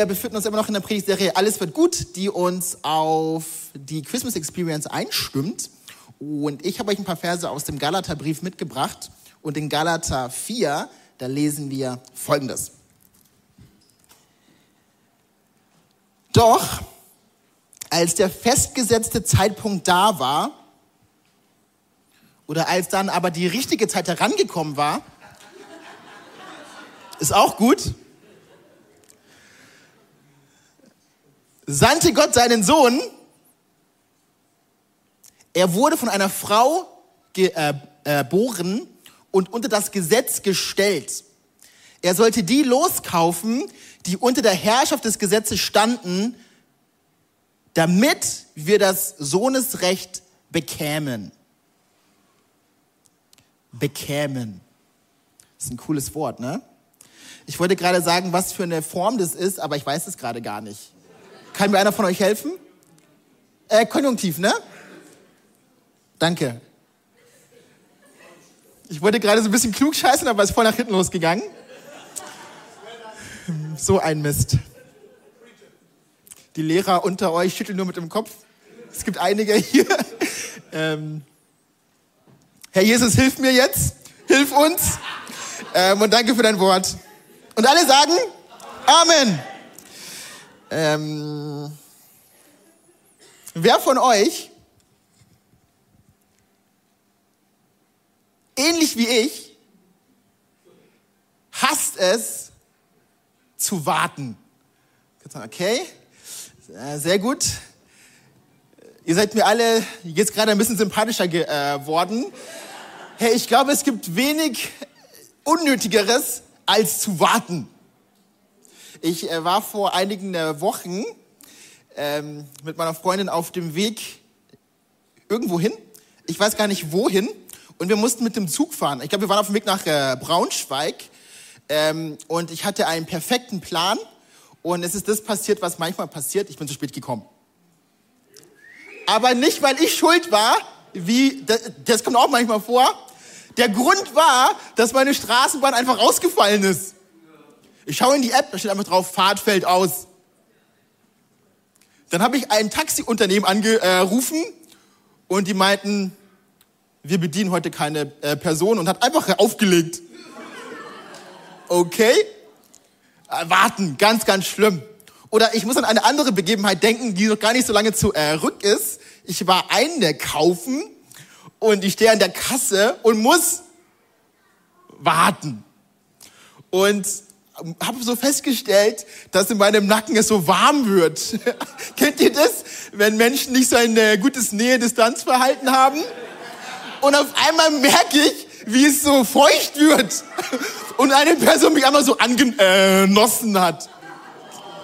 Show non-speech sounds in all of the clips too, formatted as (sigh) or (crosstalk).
Wir befinden uns immer noch in der Predigtserie Alles wird gut, die uns auf die Christmas Experience einstimmt. Und ich habe euch ein paar Verse aus dem Galaterbrief mitgebracht. Und in Galater 4, da lesen wir Folgendes. Doch, als der festgesetzte Zeitpunkt da war, oder als dann aber die richtige Zeit herangekommen war, ist auch gut, sandte Gott seinen Sohn. Er wurde von einer Frau äh, geboren und unter das Gesetz gestellt. Er sollte die loskaufen, die unter der Herrschaft des Gesetzes standen, damit wir das Sohnesrecht bekämen. Bekämen. Das ist ein cooles Wort, ne? Ich wollte gerade sagen, was für eine Form das ist, aber ich weiß es gerade gar nicht. Kann mir einer von euch helfen? Äh, Konjunktiv, ne? Danke. Ich wollte gerade so ein bisschen klug scheißen, aber es ist voll nach hinten losgegangen. So ein Mist. Die Lehrer unter euch schütteln nur mit dem Kopf. Es gibt einige hier. Ähm, Herr Jesus, hilf mir jetzt. Hilf uns. Ähm, und danke für dein Wort. Und alle sagen Amen. Ähm, wer von euch, ähnlich wie ich, hasst es zu warten? Okay, sehr gut. Ihr seid mir alle jetzt gerade ein bisschen sympathischer geworden. Äh, hey, ich glaube, es gibt wenig Unnötigeres als zu warten. Ich äh, war vor einigen äh, Wochen ähm, mit meiner Freundin auf dem Weg irgendwo hin. Ich weiß gar nicht wohin. Und wir mussten mit dem Zug fahren. Ich glaube, wir waren auf dem Weg nach äh, Braunschweig. Ähm, und ich hatte einen perfekten Plan. Und es ist das passiert, was manchmal passiert. Ich bin zu spät gekommen. Aber nicht, weil ich schuld war, wie, das, das kommt auch manchmal vor. Der Grund war, dass meine Straßenbahn einfach ausgefallen ist. Ich schaue in die App, da steht einfach drauf, Fahrt fällt aus. Dann habe ich ein Taxiunternehmen angerufen und die meinten, wir bedienen heute keine äh, Person und hat einfach aufgelegt. Okay? Äh, warten, ganz, ganz schlimm. Oder ich muss an eine andere Begebenheit denken, die noch gar nicht so lange zurück äh, ist. Ich war einkaufen und ich stehe an der Kasse und muss warten. Und habe so festgestellt, dass in meinem Nacken es so warm wird. (laughs) Kennt ihr das, wenn Menschen nicht so ein äh, gutes Nähe-Distanz-Verhalten haben? Und auf einmal merke ich, wie es so feucht wird (laughs) und eine Person mich einmal so angenossen hat.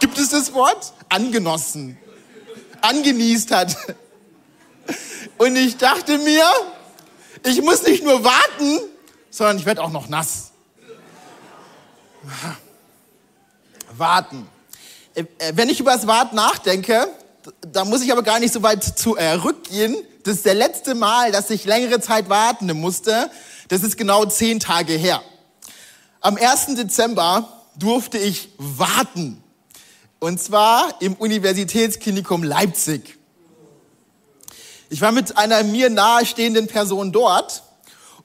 Gibt es das Wort? Angenossen. Angenießt hat. (laughs) Und ich dachte mir, ich muss nicht nur warten, sondern ich werde auch noch nass warten. Äh, äh, wenn ich über das Warten nachdenke, da muss ich aber gar nicht so weit zurückgehen. Äh, das ist der letzte Mal, dass ich längere Zeit warten musste. Das ist genau zehn Tage her. Am 1. Dezember durfte ich warten. Und zwar im Universitätsklinikum Leipzig. Ich war mit einer mir nahestehenden Person dort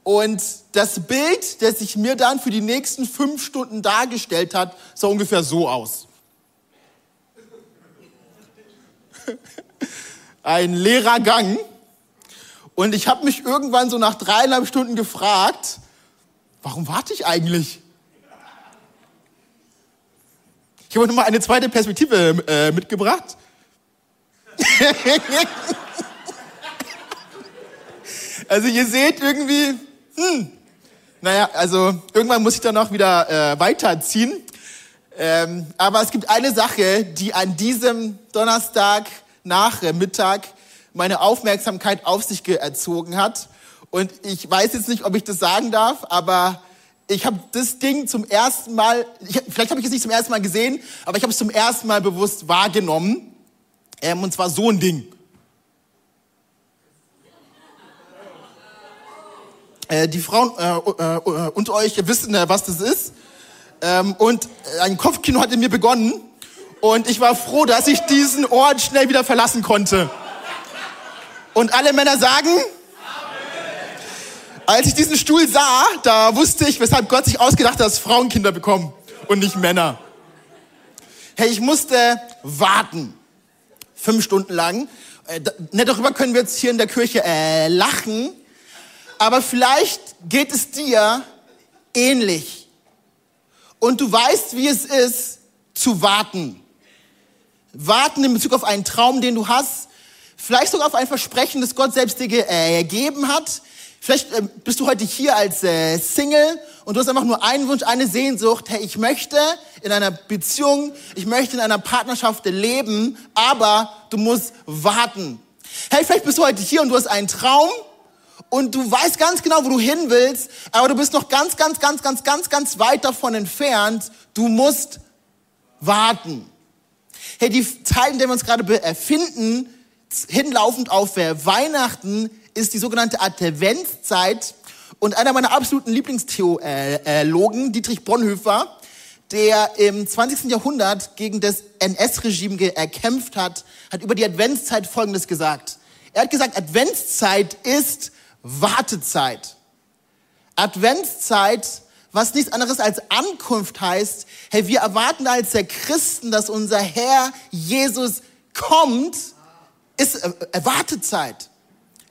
und das Bild, das sich mir dann für die nächsten fünf Stunden dargestellt hat, sah ungefähr so aus. (laughs) Ein leerer Gang. Und ich habe mich irgendwann so nach dreieinhalb Stunden gefragt, warum warte ich eigentlich? Ich habe nochmal eine zweite Perspektive äh, mitgebracht. (laughs) also ihr seht irgendwie, hm, naja, also irgendwann muss ich dann auch wieder äh, weiterziehen. Ähm, aber es gibt eine Sache, die an diesem Donnerstag nach Mittag meine Aufmerksamkeit auf sich erzogen hat. Und ich weiß jetzt nicht, ob ich das sagen darf, aber ich habe das Ding zum ersten Mal, ich, vielleicht habe ich es nicht zum ersten Mal gesehen, aber ich habe es zum ersten Mal bewusst wahrgenommen. Ähm, und zwar so ein Ding. Äh, die Frauen äh, äh, äh unter euch wissen, äh, was das ist. Ähm, und ein Kopfkino hat in mir begonnen. Und ich war froh, dass ich diesen Ort schnell wieder verlassen konnte. Und alle Männer sagen, als ich diesen Stuhl sah, da wusste ich, weshalb Gott sich ausgedacht hat, dass Frauen Kinder bekommen und nicht Männer. Hey, ich musste warten. Fünf Stunden lang. Äh, ne, darüber können wir jetzt hier in der Kirche äh, lachen. Aber vielleicht geht es dir ähnlich. Und du weißt, wie es ist, zu warten. Warten in Bezug auf einen Traum, den du hast. Vielleicht sogar auf ein Versprechen, das Gott selbst dir äh, gegeben hat. Vielleicht äh, bist du heute hier als äh, Single und du hast einfach nur einen Wunsch, eine Sehnsucht. Hey, ich möchte in einer Beziehung, ich möchte in einer Partnerschaft leben, aber du musst warten. Hey, vielleicht bist du heute hier und du hast einen Traum und du weißt ganz genau, wo du hin willst, aber du bist noch ganz, ganz, ganz, ganz, ganz, ganz weit davon entfernt. Du musst warten. Hey, die Zeit, in der wir uns gerade befinden, hinlaufend auf Weihnachten, ist die sogenannte Adventszeit. Und einer meiner absoluten Lieblingstheologen, Dietrich Bonhoeffer, der im 20. Jahrhundert gegen das NS-Regime erkämpft hat, hat über die Adventszeit Folgendes gesagt. Er hat gesagt, Adventszeit ist Wartezeit. Adventszeit, was nichts anderes als Ankunft heißt, hey, wir erwarten als der Christen, dass unser Herr Jesus kommt, ist äh, Wartezeit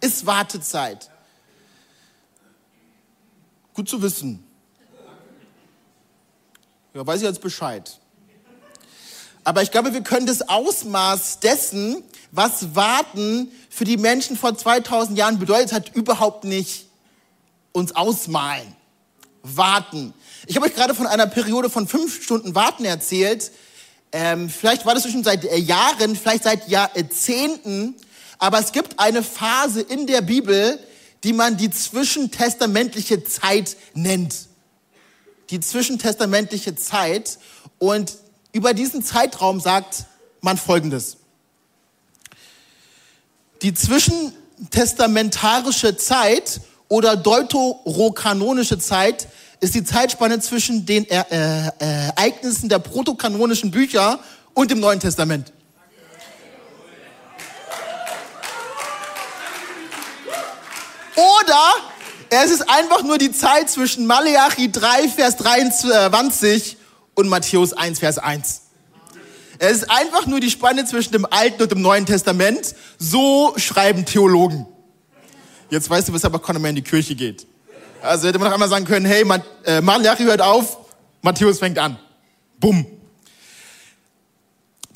ist Wartezeit. Gut zu wissen. Ja, weiß ich jetzt Bescheid. Aber ich glaube, wir können das Ausmaß dessen, was Warten für die Menschen vor 2000 Jahren bedeutet hat, überhaupt nicht uns ausmalen. Warten. Ich habe euch gerade von einer Periode von fünf Stunden Warten erzählt. Ähm, vielleicht war das schon seit äh, Jahren, vielleicht seit Jahrzehnten. Aber es gibt eine Phase in der Bibel, die man die zwischentestamentliche Zeit nennt. Die zwischentestamentliche Zeit. Und über diesen Zeitraum sagt man Folgendes. Die zwischentestamentarische Zeit oder deuterokanonische Zeit ist die Zeitspanne zwischen den äh, äh, Ereignissen der protokanonischen Bücher und dem Neuen Testament. Oder es ist einfach nur die Zeit zwischen Malachi 3, Vers 23 und Matthäus 1, Vers 1. Es ist einfach nur die Spanne zwischen dem Alten und dem Neuen Testament. So schreiben Theologen. Jetzt weißt du, weshalb Conor mehr in die Kirche geht. Also hätte man noch einmal sagen können, hey, äh, Malachi hört auf, Matthäus fängt an. Bumm.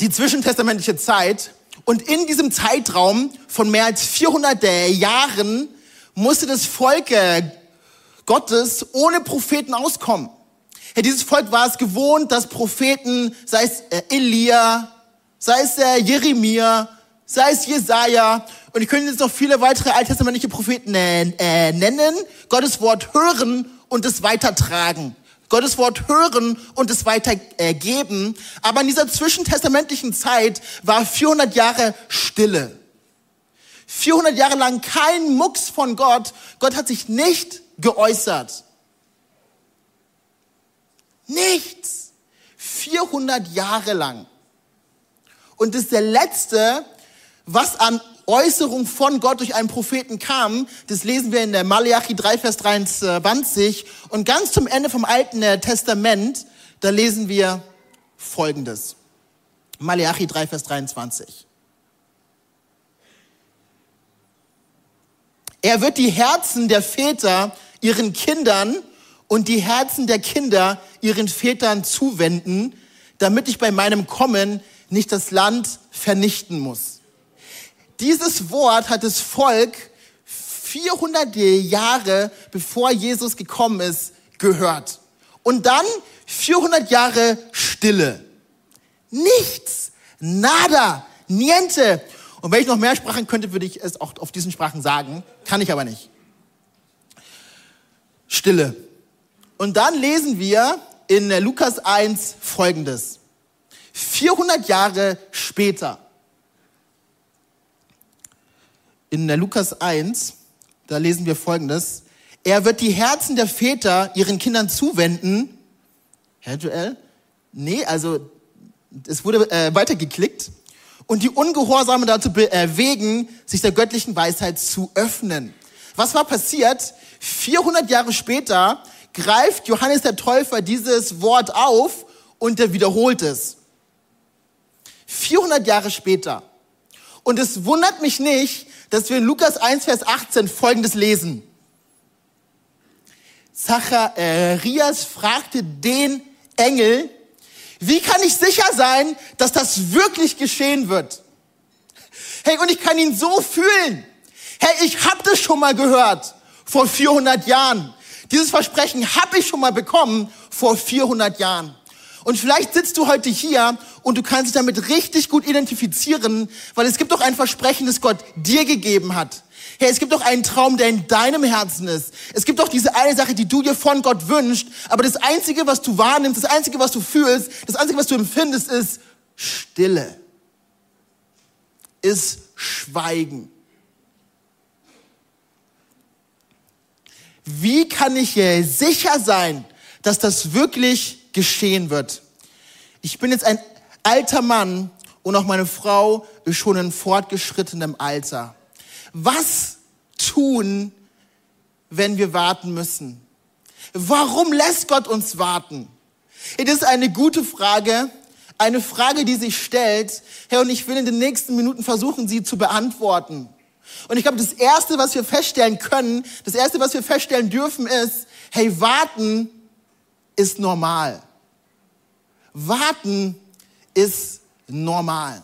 Die zwischentestamentliche Zeit und in diesem Zeitraum von mehr als 400 Jahren musste das Volk äh, Gottes ohne Propheten auskommen. Ja, dieses Volk war es gewohnt, dass Propheten, sei es äh, Elia, sei es äh, Jeremia, sei es Jesaja, und ich könnte jetzt noch viele weitere alttestamentliche Propheten äh, nennen, Gottes Wort hören und es weitertragen. Gottes Wort hören und es weitergeben. Aber in dieser zwischentestamentlichen Zeit war 400 Jahre Stille. 400 Jahre lang kein Mucks von Gott. Gott hat sich nicht geäußert. Nichts. 400 Jahre lang. Und das ist der letzte, was an Äußerung von Gott durch einen Propheten kam. Das lesen wir in der Malachi 3, Vers 23. Und ganz zum Ende vom Alten Testament, da lesen wir Folgendes. Malachi 3, Vers 23. Er wird die Herzen der Väter ihren Kindern und die Herzen der Kinder ihren Vätern zuwenden, damit ich bei meinem Kommen nicht das Land vernichten muss. Dieses Wort hat das Volk 400 Jahre bevor Jesus gekommen ist, gehört. Und dann 400 Jahre Stille. Nichts, nada, niente. Und wenn ich noch mehr Sprachen könnte, würde ich es auch auf diesen Sprachen sagen. Kann ich aber nicht. Stille. Und dann lesen wir in Lukas 1 Folgendes. 400 Jahre später. In der Lukas 1, da lesen wir Folgendes. Er wird die Herzen der Väter ihren Kindern zuwenden. Herr Joel? Nee, also es wurde äh, weitergeklickt. Und die Ungehorsame dazu bewegen, sich der göttlichen Weisheit zu öffnen. Was war passiert? 400 Jahre später greift Johannes der Täufer dieses Wort auf und er wiederholt es. 400 Jahre später. Und es wundert mich nicht, dass wir in Lukas 1, Vers 18 Folgendes lesen. Zacharias fragte den Engel, wie kann ich sicher sein, dass das wirklich geschehen wird? Hey, und ich kann ihn so fühlen. Hey, ich habe das schon mal gehört vor 400 Jahren. Dieses Versprechen habe ich schon mal bekommen vor 400 Jahren. Und vielleicht sitzt du heute hier und du kannst dich damit richtig gut identifizieren, weil es gibt doch ein Versprechen, das Gott dir gegeben hat. Hey, es gibt doch einen Traum, der in deinem Herzen ist. Es gibt doch diese eine Sache, die du dir von Gott wünschst, aber das Einzige, was du wahrnimmst, das Einzige, was du fühlst, das Einzige, was du empfindest, ist Stille. Ist Schweigen. Wie kann ich sicher sein, dass das wirklich geschehen wird? Ich bin jetzt ein alter Mann und auch meine Frau ist schon in fortgeschrittenem Alter. Was tun, wenn wir warten müssen? Warum lässt Gott uns warten? Das ist eine gute Frage, eine Frage, die sich stellt. Herr, und ich will in den nächsten Minuten versuchen, sie zu beantworten. Und ich glaube, das Erste, was wir feststellen können, das Erste, was wir feststellen dürfen, ist, hey, warten ist normal. Warten ist normal.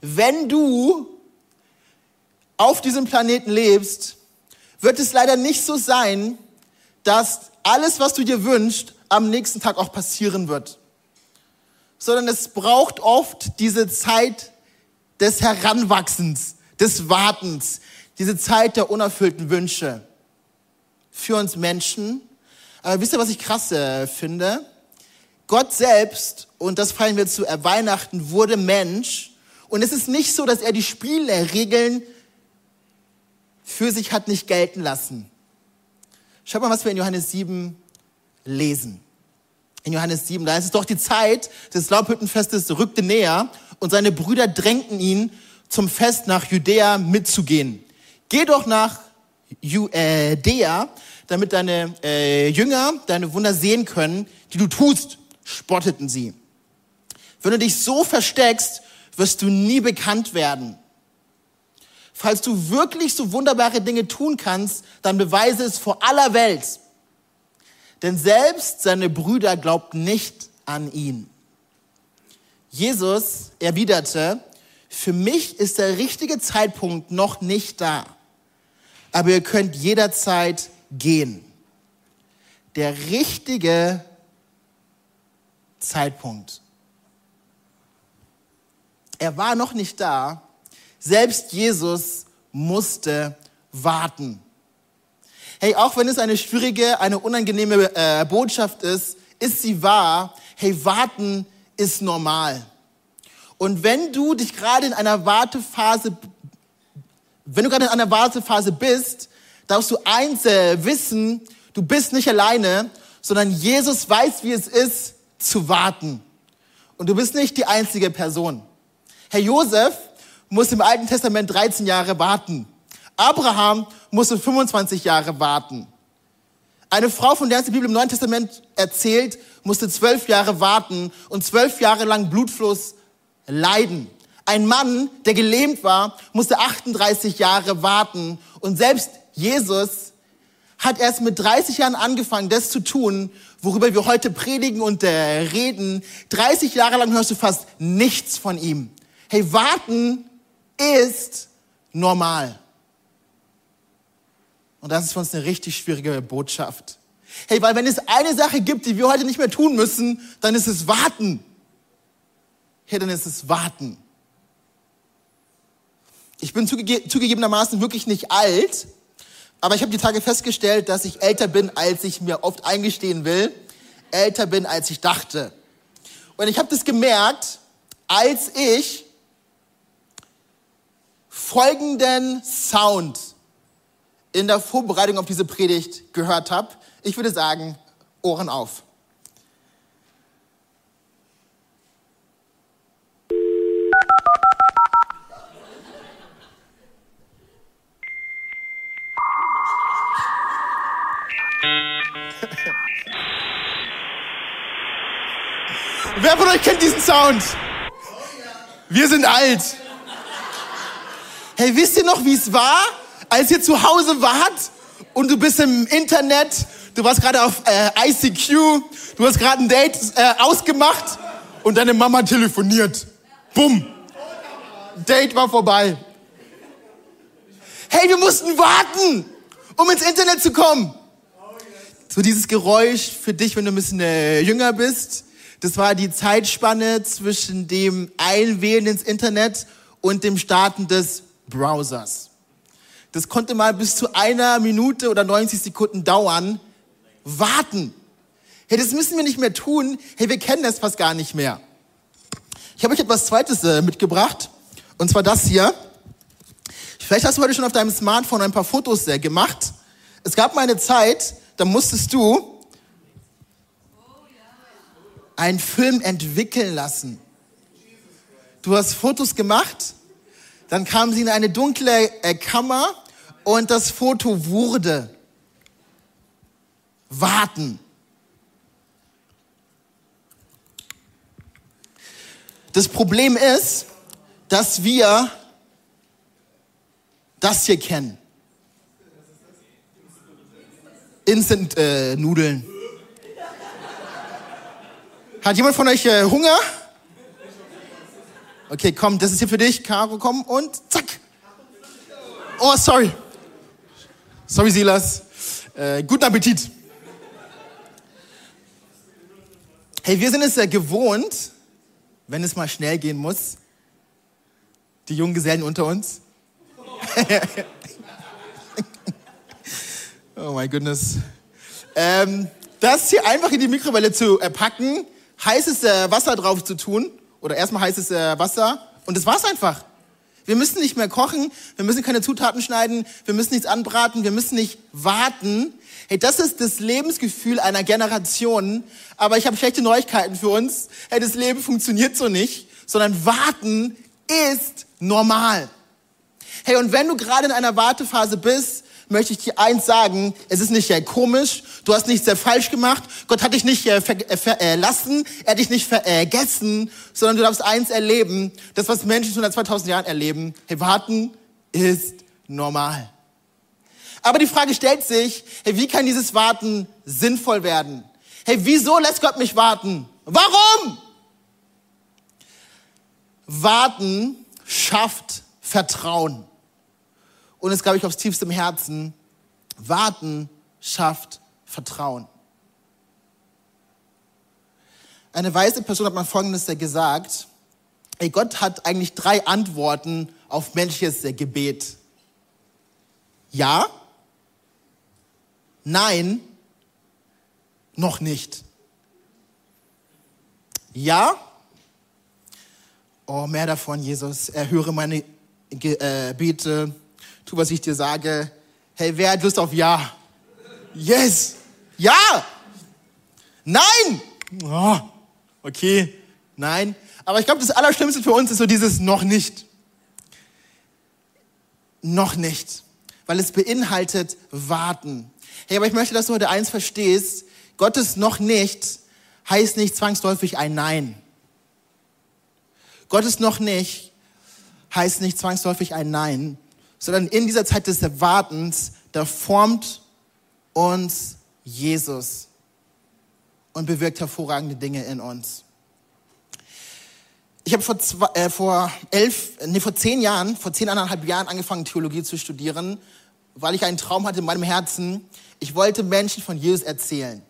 Wenn du auf diesem Planeten lebst, wird es leider nicht so sein, dass alles, was du dir wünschst, am nächsten Tag auch passieren wird. Sondern es braucht oft diese Zeit des Heranwachsens, des Wartens, diese Zeit der unerfüllten Wünsche für uns Menschen. Aber wisst ihr, was ich krass äh, finde? Gott selbst, und das feiern wir zu Weihnachten, wurde Mensch. Und es ist nicht so, dass er die Spielregeln für sich hat nicht gelten lassen. Schaut mal, was wir in Johannes 7 lesen. In Johannes 7, da ist es doch die Zeit des Laubhüttenfestes rückte näher und seine Brüder drängten ihn, zum Fest nach Judäa mitzugehen. Geh doch nach Judäa, damit deine äh, Jünger deine Wunder sehen können, die du tust, spotteten sie. Wenn du dich so versteckst, wirst du nie bekannt werden. Falls du wirklich so wunderbare Dinge tun kannst, dann beweise es vor aller Welt. Denn selbst seine Brüder glaubten nicht an ihn. Jesus erwiderte, für mich ist der richtige Zeitpunkt noch nicht da, aber ihr könnt jederzeit gehen. Der richtige Zeitpunkt. Er war noch nicht da, selbst Jesus musste warten. Hey, auch wenn es eine schwierige, eine unangenehme äh, Botschaft ist, ist sie wahr. Hey, warten ist normal. Und wenn du dich gerade in einer Wartephase, wenn du gerade in einer Wartephase bist, darfst du eins äh, wissen, du bist nicht alleine, sondern Jesus weiß, wie es ist, zu warten. Und du bist nicht die einzige Person. Herr Josef muss im Alten Testament 13 Jahre warten. Abraham musste 25 Jahre warten. Eine Frau, von der es die Bibel im Neuen Testament erzählt, musste zwölf Jahre warten und zwölf Jahre lang Blutfluss leiden. Ein Mann, der gelähmt war, musste 38 Jahre warten und selbst Jesus hat erst mit 30 Jahren angefangen, das zu tun, worüber wir heute predigen und äh, reden. 30 Jahre lang hörst du fast nichts von ihm. Hey, warten ist normal. Und das ist für uns eine richtig schwierige Botschaft. Hey, weil wenn es eine Sache gibt, die wir heute nicht mehr tun müssen, dann ist es warten. Hey, dann ist es warten. Ich bin zugege zugegebenermaßen wirklich nicht alt, aber ich habe die Tage festgestellt, dass ich älter bin, als ich mir oft eingestehen will, älter bin, als ich dachte. Und ich habe das gemerkt, als ich folgenden Sound in der Vorbereitung auf diese Predigt gehört habe. Ich würde sagen, Ohren auf. (laughs) Wer von euch kennt diesen Sound? Wir sind alt. Hey, wisst ihr noch, wie es war, als ihr zu Hause wart und du bist im Internet, du warst gerade auf äh, ICQ, du hast gerade ein Date äh, ausgemacht und deine Mama telefoniert. Bumm. Date war vorbei. Hey, wir mussten warten, um ins Internet zu kommen. So dieses Geräusch für dich, wenn du ein bisschen äh, jünger bist. Das war die Zeitspanne zwischen dem Einwählen ins Internet und dem Starten des Browsers. Das konnte mal bis zu einer Minute oder 90 Sekunden dauern. Warten. Hey, das müssen wir nicht mehr tun. Hey, wir kennen das fast gar nicht mehr. Ich habe euch etwas Zweites äh, mitgebracht. Und zwar das hier. Vielleicht hast du heute schon auf deinem Smartphone ein paar Fotos äh, gemacht. Es gab mal eine Zeit, da musstest du einen Film entwickeln lassen. Du hast Fotos gemacht, dann kamen sie in eine dunkle äh, Kammer und das Foto wurde warten. Das Problem ist, dass wir das hier kennen. Instant-Nudeln. Äh, Hat jemand von euch äh, Hunger? Okay, komm, das ist hier für dich. Caro, komm und zack. Oh, sorry. Sorry, Silas. Äh, guten Appetit. Hey, wir sind es ja gewohnt, wenn es mal schnell gehen muss. Die jungen Gesellen unter uns. (laughs) oh my goodness. Ähm, das hier einfach in die Mikrowelle zu äh, packen, heißes äh, Wasser drauf zu tun, oder erstmal heißes äh, Wasser, und das war's einfach. Wir müssen nicht mehr kochen, wir müssen keine Zutaten schneiden, wir müssen nichts anbraten, wir müssen nicht warten. Hey, das ist das Lebensgefühl einer Generation. Aber ich habe schlechte Neuigkeiten für uns. Hey, das Leben funktioniert so nicht, sondern warten ist normal. Hey, und wenn du gerade in einer Wartephase bist, möchte ich dir eins sagen, es ist nicht sehr komisch, du hast nichts sehr falsch gemacht, Gott hat dich nicht äh, verlassen, er hat dich nicht vergessen, sondern du darfst eins erleben, das, was Menschen schon seit 2000 Jahren erleben, hey, warten ist normal. Aber die Frage stellt sich, hey, wie kann dieses Warten sinnvoll werden? Hey, wieso lässt Gott mich warten? Warum? Warten schafft Vertrauen und es glaube ich aufs tiefste im Herzen, warten schafft Vertrauen. Eine weise Person hat mal Folgendes gesagt, ey, Gott hat eigentlich drei Antworten auf menschliches Gebet. Ja, nein, noch nicht. Ja, oh, mehr davon, Jesus, erhöre meine Gebete. Äh, tu, was ich dir sage. Hey, wer hat Lust auf Ja? Yes! Ja! Nein! Oh, okay, nein. Aber ich glaube, das Allerschlimmste für uns ist so dieses noch nicht. Noch nicht. Weil es beinhaltet warten. Hey, aber ich möchte, dass du heute eins verstehst. Gottes noch nicht heißt nicht zwangsläufig ein Nein. Gottes noch nicht heißt nicht zwangsläufig ein Nein, sondern in dieser Zeit des Erwartens, da formt uns Jesus und bewirkt hervorragende Dinge in uns. Ich habe vor, äh, vor elf, nee, vor zehn Jahren, vor zehn anderthalb Jahren angefangen, Theologie zu studieren, weil ich einen Traum hatte in meinem Herzen. Ich wollte Menschen von Jesus erzählen.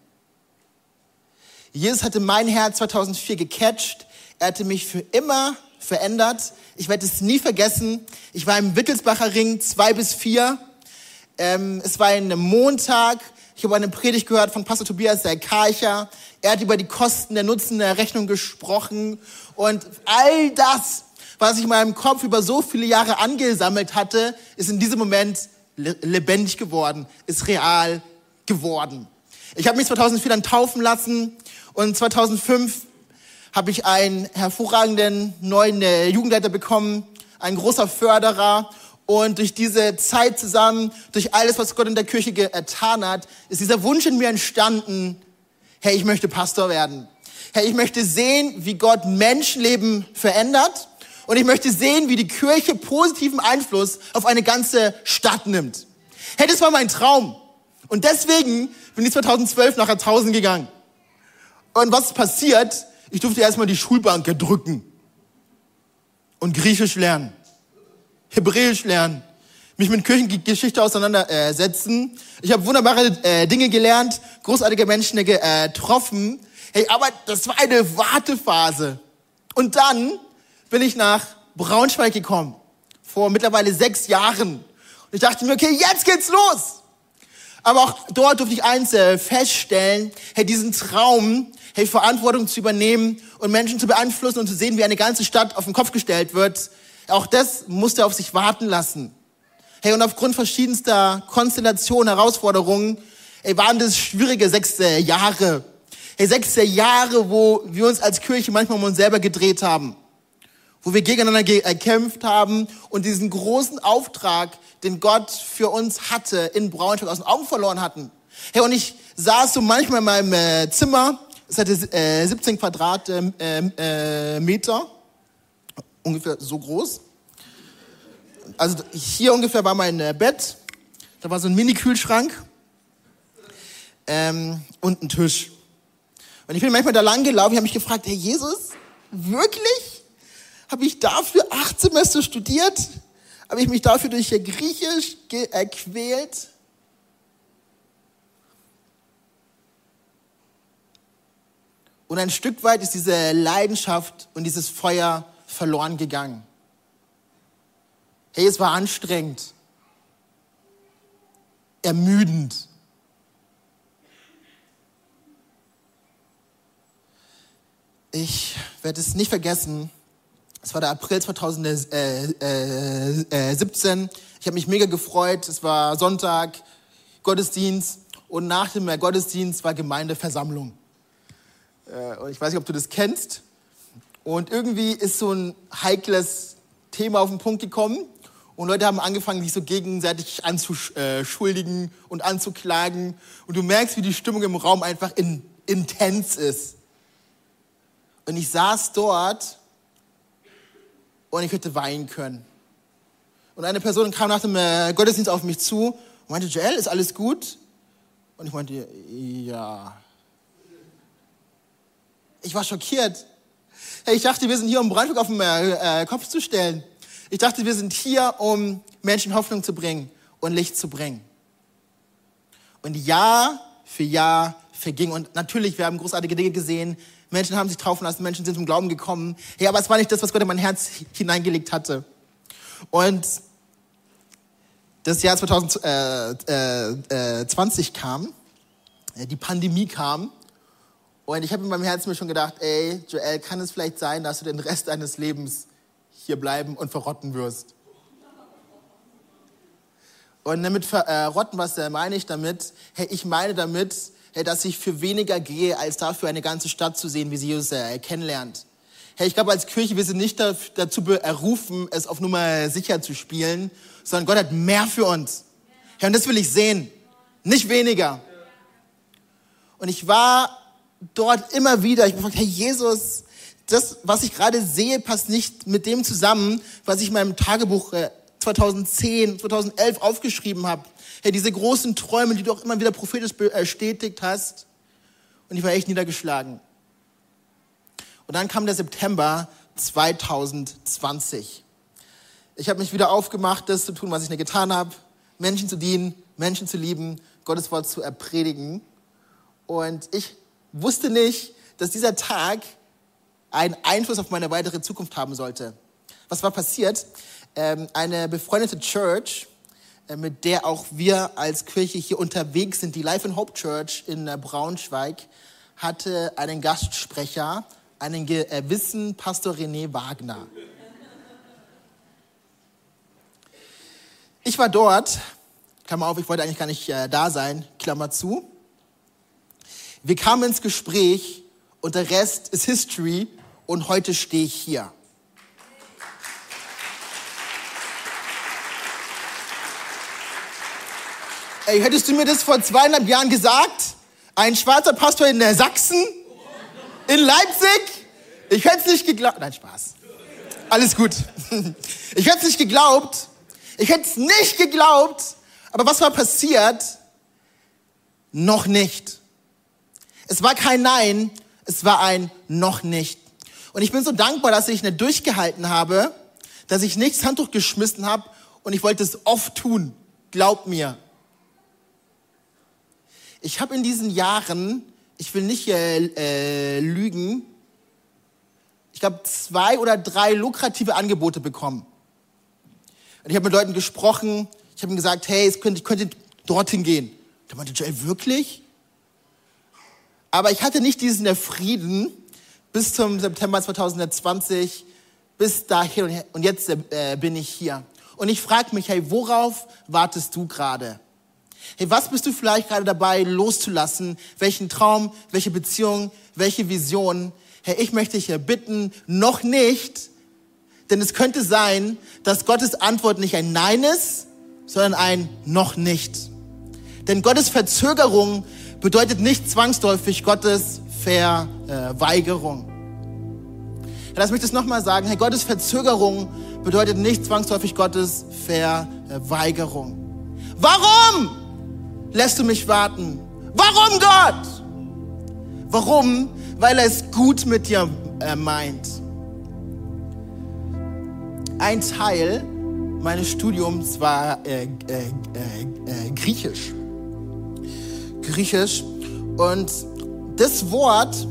Jesus hatte mein Herz 2004 gecatcht. Er hatte mich für immer verändert. Ich werde es nie vergessen. Ich war im Wittelsbacher Ring zwei bis vier. Ähm, es war ein Montag. Ich habe eine Predigt gehört von Pastor Tobias der Karcher. Er hat über die Kosten der Nutzen der Rechnung gesprochen. Und all das, was ich in meinem Kopf über so viele Jahre angesammelt hatte, ist in diesem Moment lebendig geworden, ist real geworden. Ich habe mich 2004 dann taufen lassen und 2005 habe ich einen hervorragenden neuen äh, Jugendleiter bekommen, ein großer Förderer. Und durch diese Zeit zusammen, durch alles, was Gott in der Kirche getan hat, ist dieser Wunsch in mir entstanden, hey, ich möchte Pastor werden. Hey, ich möchte sehen, wie Gott Menschenleben verändert. Und ich möchte sehen, wie die Kirche positiven Einfluss auf eine ganze Stadt nimmt. Hey, das war mein Traum. Und deswegen bin ich 2012 nach 1000 gegangen. Und was passiert? Ich durfte erstmal die Schulbank drücken und Griechisch lernen, Hebräisch lernen, mich mit Kirchengeschichte auseinandersetzen. Ich habe wunderbare äh, Dinge gelernt, großartige Menschen äh, getroffen. Hey, aber das war eine Wartephase. Und dann bin ich nach Braunschweig gekommen, vor mittlerweile sechs Jahren. Und ich dachte mir, okay, jetzt geht's los. Aber auch dort durfte ich eins äh, feststellen, hey, diesen Traum, hey, Verantwortung zu übernehmen und Menschen zu beeinflussen und zu sehen, wie eine ganze Stadt auf den Kopf gestellt wird, auch das musste auf sich warten lassen. Hey, und aufgrund verschiedenster Konstellationen, Herausforderungen, hey, waren das schwierige sechs äh, Jahre. Hey, sechs äh, Jahre, wo wir uns als Kirche manchmal um uns selber gedreht haben. Wo wir gegeneinander gekämpft haben und diesen großen Auftrag, den Gott für uns hatte, in Braunschweig aus den Augen verloren hatten. Hey, und ich saß so manchmal in meinem äh, Zimmer, es hatte äh, 17 Quadratmeter, äh, äh, ungefähr so groß. Also hier ungefähr war mein äh, Bett, da war so ein Mini-Kühlschrank ähm, und ein Tisch. Und ich bin manchmal da lang gelaufen, ich habe mich gefragt, hey Jesus, wirklich? Habe ich dafür acht Semester studiert? habe ich mich dafür durch Griechisch gequält. Und ein Stück weit ist diese Leidenschaft und dieses Feuer verloren gegangen. Hey, es war anstrengend, ermüdend. Ich werde es nicht vergessen, es war der April 2017. Äh, äh, äh, ich habe mich mega gefreut. Es war Sonntag, Gottesdienst und nach dem Gottesdienst war Gemeindeversammlung. Und ich weiß nicht, ob du das kennst. Und irgendwie ist so ein heikles Thema auf den Punkt gekommen. Und Leute haben angefangen, sich so gegenseitig anzuschuldigen und anzuklagen. Und du merkst, wie die Stimmung im Raum einfach in, intens ist. Und ich saß dort und ich hätte weinen können. Und eine Person kam nach dem äh, Gottesdienst auf mich zu und meinte, Joel, ist alles gut? Und ich meinte, ja. Ich war schockiert. Hey, ich dachte, wir sind hier, um Brandschluck auf den äh, äh, Kopf zu stellen. Ich dachte, wir sind hier, um Menschen Hoffnung zu bringen und Licht zu bringen. Und Jahr für Jahr verging. Und natürlich, wir haben großartige Dinge gesehen. Menschen haben sich taufen lassen, Menschen sind zum Glauben gekommen. Hey, aber es war nicht das, was Gott in mein Herz hineingelegt hatte. Und das Jahr 2020 äh, äh, kam, die Pandemie kam. Und ich habe in meinem Herzen mir schon gedacht, ey, Joel, kann es vielleicht sein, dass du den Rest deines Lebens hier bleiben und verrotten wirst? Und damit verrotten, was meine ich damit? Hey, ich meine damit, hey, dass ich für weniger gehe, als dafür eine ganze Stadt zu sehen, wie sie Jesus äh, kennenlernt. Hey, ich glaube, als Kirche, wir sind nicht dazu berufen, es auf Nummer sicher zu spielen, sondern Gott hat mehr für uns. Hey, und das will ich sehen. Nicht weniger. Und ich war dort immer wieder, ich habe gefragt, hey Jesus, das, was ich gerade sehe, passt nicht mit dem zusammen, was ich in meinem Tagebuch 2010, äh, 2011 aufgeschrieben habe. Hey, diese großen Träume, die du auch immer wieder prophetisch bestätigt hast. Und ich war echt niedergeschlagen. Und dann kam der September 2020. Ich habe mich wieder aufgemacht, das zu tun, was ich nicht getan habe. Menschen zu dienen, Menschen zu lieben, Gottes Wort zu erpredigen. Und ich wusste nicht, dass dieser Tag einen Einfluss auf meine weitere Zukunft haben sollte. Was war passiert? Ähm, eine befreundete Church, äh, mit der auch wir als Kirche hier unterwegs sind, die Life in Hope Church in äh, Braunschweig, hatte einen Gastsprecher, einen gewissen Pastor René Wagner. Ich war dort, Klammer auf, ich wollte eigentlich gar nicht äh, da sein, Klammer zu. Wir kamen ins Gespräch und der Rest ist History und heute stehe ich hier. Ey, hättest du mir das vor zweieinhalb Jahren gesagt? Ein schwarzer Pastor in der Sachsen? In Leipzig? Ich hätte es nicht geglaubt. Nein, Spaß. Alles gut. (laughs) Ich hätte es nicht geglaubt. Ich hätte es nicht geglaubt. Aber was war passiert? Noch nicht. Es war kein Nein, es war ein noch nicht. Und ich bin so dankbar, dass ich nicht durchgehalten habe, dass ich nichts Handtuch geschmissen habe und ich wollte es oft tun. Glaub mir. Ich habe in diesen Jahren, ich will nicht äh, äh, lügen, ich glaube zwei oder drei lukrative Angebote bekommen. Und ich habe mit Leuten gesprochen, ich habe ihnen gesagt, hey, es könnte, ich könnte dorthin gehen. Da meinte Joel, wirklich? Aber ich hatte nicht diesen Frieden bis zum September 2020, bis dahin und jetzt äh, bin ich hier. Und ich frage mich, hey, worauf wartest du gerade? Hey, was bist du vielleicht gerade dabei loszulassen? Welchen Traum, welche Beziehung, welche Vision? Hey, ich möchte dich hier bitten, noch nicht, denn es könnte sein, dass Gottes Antwort nicht ein Nein ist, sondern ein noch nicht. Denn Gottes Verzögerung bedeutet nicht zwangsläufig Gottes Verweigerung. Lass mich das nochmal sagen. Hey, Gottes Verzögerung bedeutet nicht zwangsläufig Gottes Verweigerung. Warum lässt du mich warten? Warum Gott? Warum? Weil er es gut mit dir äh, meint. Ein Teil meines Studiums war äh, äh, äh, äh Griechisch. Griechisch. Und das Wort,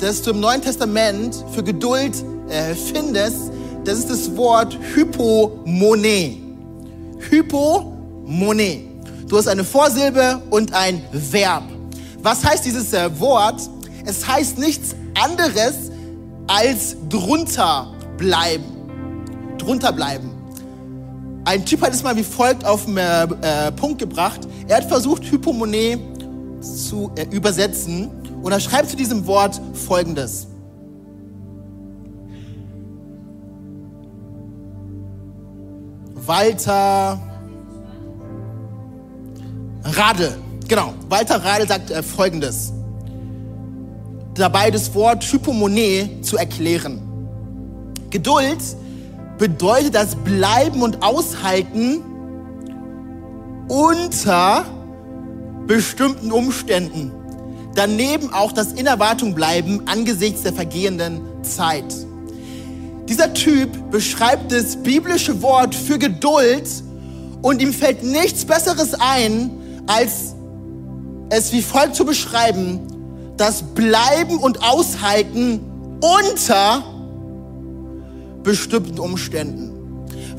das du im Neuen Testament für Geduld äh, findest, das ist das Wort Hypomone. Hypomone. Du hast eine Vorsilbe und ein Verb. Was heißt dieses äh, Wort? Es heißt nichts anderes als drunter bleiben. Drunter bleiben. Ein Typ hat es mal wie folgt auf den äh, äh, Punkt gebracht. Er hat versucht, Hypomone zu äh, übersetzen und er schreibt zu diesem Wort Folgendes. Walter Rade, genau, Walter Rade sagt äh, Folgendes. Dabei das Wort Hypomone zu erklären. Geduld bedeutet das Bleiben und Aushalten unter bestimmten Umständen. Daneben auch das in Erwartung bleiben angesichts der vergehenden Zeit. Dieser Typ beschreibt das biblische Wort für Geduld und ihm fällt nichts Besseres ein, als es wie folgt zu beschreiben, das Bleiben und Aushalten unter bestimmten Umständen.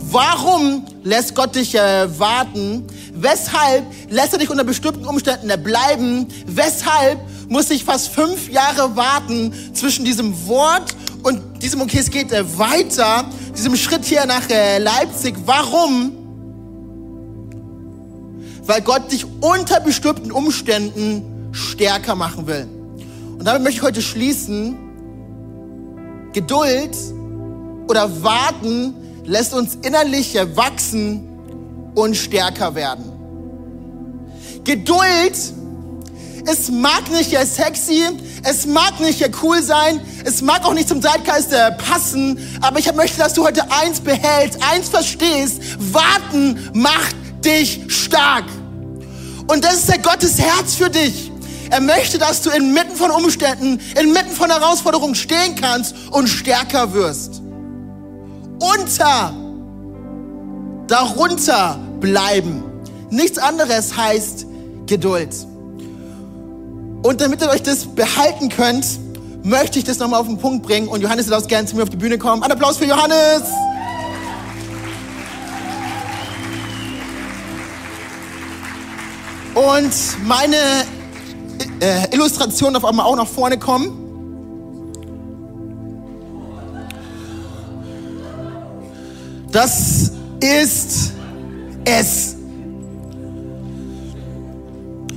Warum lässt Gott dich äh, warten? Weshalb lässt er dich unter bestimmten Umständen bleiben? Weshalb muss ich fast fünf Jahre warten zwischen diesem Wort und diesem, okay, es geht äh, weiter, diesem Schritt hier nach äh, Leipzig? Warum? Weil Gott dich unter bestimmten Umständen stärker machen will. Und damit möchte ich heute schließen. Geduld oder Warten lässt uns innerlich wachsen und stärker werden. Geduld, es mag nicht ja sexy, es mag nicht ja cool sein, es mag auch nicht zum Zeitgeist äh, passen, aber ich möchte, dass du heute eins behältst, eins verstehst. Warten macht dich stark. Und das ist der Gottes Herz für dich. Er möchte, dass du inmitten von Umständen, inmitten von Herausforderungen stehen kannst und stärker wirst unter, darunter bleiben. Nichts anderes heißt Geduld. Und damit ihr euch das behalten könnt, möchte ich das nochmal auf den Punkt bringen und Johannes darf gerne zu mir auf die Bühne kommen. Ein Applaus für Johannes! Und meine äh, Illustration darf auch nach vorne kommen. Das ist es.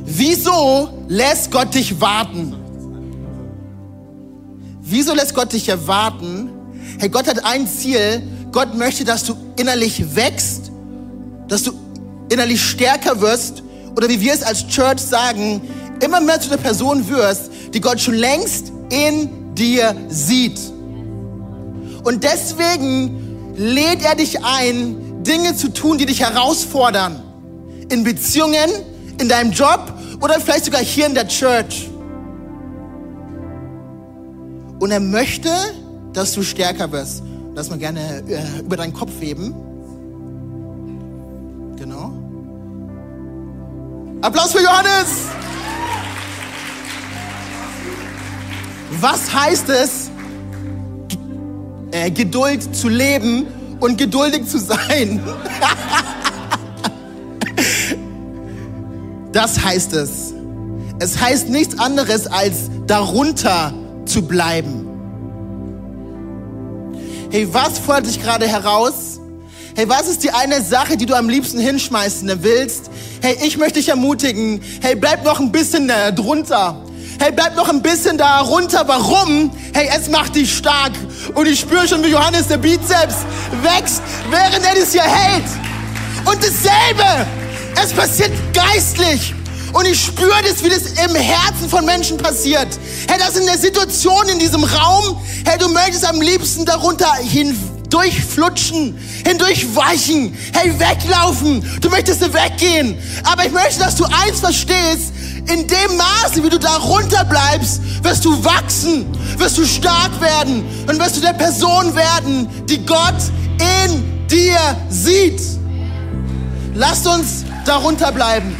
Wieso lässt Gott dich warten? Wieso lässt Gott dich erwarten? Hey, Gott hat ein Ziel. Gott möchte, dass du innerlich wächst, dass du innerlich stärker wirst oder wie wir es als Church sagen, immer mehr zu der Person wirst, die Gott schon längst in dir sieht. Und deswegen lädt er dich ein, Dinge zu tun, die dich herausfordern. In Beziehungen, in deinem Job oder vielleicht sogar hier in der Church. Und er möchte, dass du stärker wirst. Lass mal gerne äh, über deinen Kopf heben. Genau. Applaus für Johannes! Was heißt es, äh, Geduld zu leben und geduldig zu sein? das heißt es. Es heißt nichts anderes als darunter zu bleiben. Hey, was fordert dich gerade heraus? Hey, was ist die eine Sache, die du am liebsten hinschmeißen willst? Hey, ich möchte dich ermutigen. Hey, bleib noch ein bisschen äh, drunter. Hey, bleib noch ein bisschen da runter. Warum? Hey, es macht dich stark. Und ich spüre schon, wie Johannes der Bizeps wächst, während er das hier hält. Und dasselbe, es passiert geistlich. Und ich spüre das, wie das im Herzen von Menschen passiert. Hey, das ist eine Situation in diesem Raum. Hey, du möchtest am liebsten darunter hindurchflutschen, hindurchweichen, hey, weglaufen. Du möchtest weggehen. Aber ich möchte, dass du eins verstehst. In dem Maße, wie du darunter bleibst, wirst du wachsen, wirst du stark werden und wirst du der Person werden, die Gott in dir sieht. Lasst uns darunter bleiben.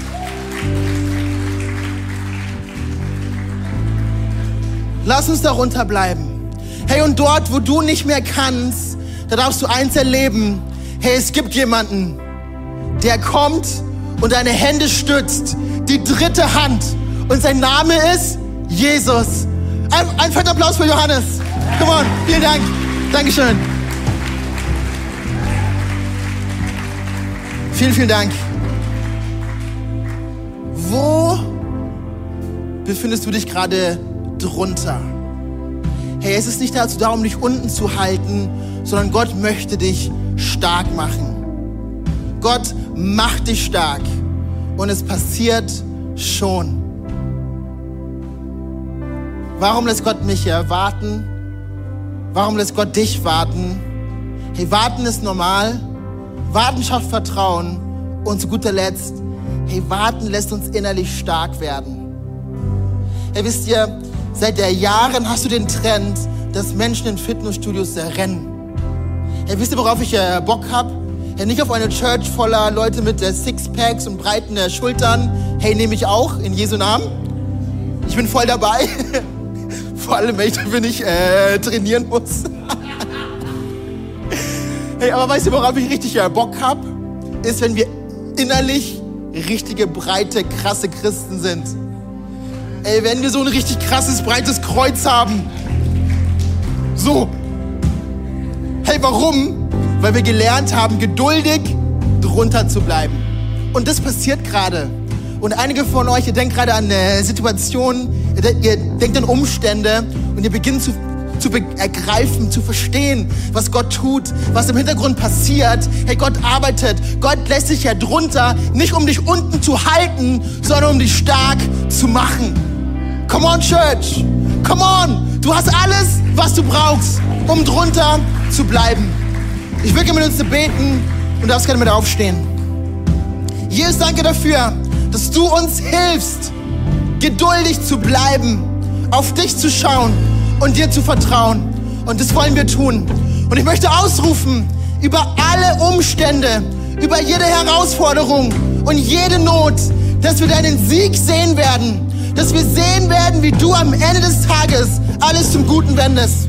Lass uns darunter bleiben. Hey, und dort, wo du nicht mehr kannst, da darfst du eins erleben. Hey, es gibt jemanden, der kommt und deine Hände stützt. Die dritte Hand. Und sein Name ist Jesus. Ein, ein fetter Applaus für Johannes. Come on, vielen Dank. Dankeschön. Vielen, vielen Dank. Wo befindest du dich gerade drunter. Hey, es ist nicht dazu da, um dich unten zu halten, sondern Gott möchte dich stark machen. Gott macht dich stark und es passiert schon. Warum lässt Gott mich hier warten? Warum lässt Gott dich warten? Hey, warten ist normal. Warten schafft Vertrauen. Und zu guter Letzt, hey, warten lässt uns innerlich stark werden. Hey, wisst ihr, Seit Jahren hast du den Trend, dass Menschen in Fitnessstudios rennen. Hey, wisst ihr, worauf ich äh, Bock habe? Hey, nicht auf eine Church voller Leute mit äh, Sixpacks und breiten äh, Schultern. Hey, nehme ich auch, in Jesu Namen. Ich bin voll dabei. (laughs) Vor allem, wenn ich äh, trainieren muss. (laughs) hey, aber weißt du, worauf ich richtig äh, Bock habe? Ist, wenn wir innerlich richtige, breite, krasse Christen sind. Ey, wenn wir so ein richtig krasses, breites Kreuz haben. So. Hey, warum? Weil wir gelernt haben, geduldig drunter zu bleiben. Und das passiert gerade. Und einige von euch, ihr denkt gerade an eine Situation, ihr denkt an Umstände und ihr beginnt zu, zu ergreifen, zu verstehen, was Gott tut, was im Hintergrund passiert. Hey, Gott arbeitet. Gott lässt sich ja drunter, nicht um dich unten zu halten, sondern um dich stark zu machen. Come on, Church. Come on. Du hast alles, was du brauchst, um drunter zu bleiben. Ich will mit uns beten und darfst gerne mit aufstehen. Jesus, danke dafür, dass du uns hilfst, geduldig zu bleiben, auf dich zu schauen und dir zu vertrauen. Und das wollen wir tun. Und ich möchte ausrufen über alle Umstände, über jede Herausforderung und jede Not, dass wir deinen Sieg sehen werden dass wir sehen werden, wie du am Ende des Tages alles zum Guten wendest.